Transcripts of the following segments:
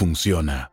funciona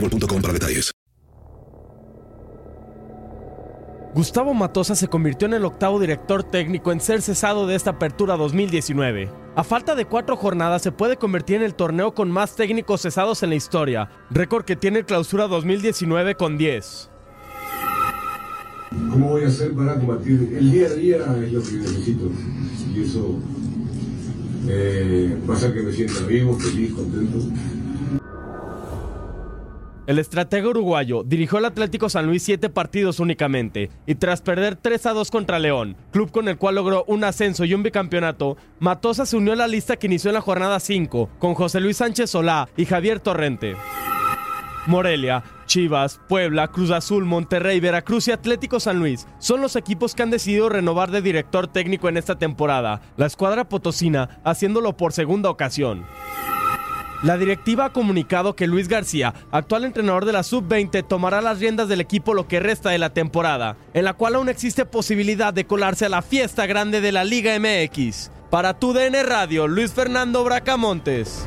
boostmobile.com para detalles. Gustavo Matosa se convirtió en el octavo director técnico en ser cesado de esta apertura 2019. A falta de cuatro jornadas se puede convertir en el torneo con más técnicos cesados en la historia, récord que tiene el clausura 2019 con 10. ¿Cómo voy a hacer para combatir? El día a día es lo que necesito y eso eh, va a hacer que me sienta vivo, feliz, contento. El estratega uruguayo dirigió al Atlético San Luis siete partidos únicamente y tras perder 3 a 2 contra León, club con el cual logró un ascenso y un bicampeonato, Matosa se unió a la lista que inició en la jornada 5 con José Luis Sánchez Solá y Javier Torrente. Morelia, Chivas, Puebla, Cruz Azul, Monterrey, Veracruz y Atlético San Luis son los equipos que han decidido renovar de director técnico en esta temporada, la escuadra potosina haciéndolo por segunda ocasión. La directiva ha comunicado que Luis García, actual entrenador de la Sub-20, tomará las riendas del equipo lo que resta de la temporada, en la cual aún existe posibilidad de colarse a la fiesta grande de la Liga MX. Para tu DN Radio, Luis Fernando Bracamontes.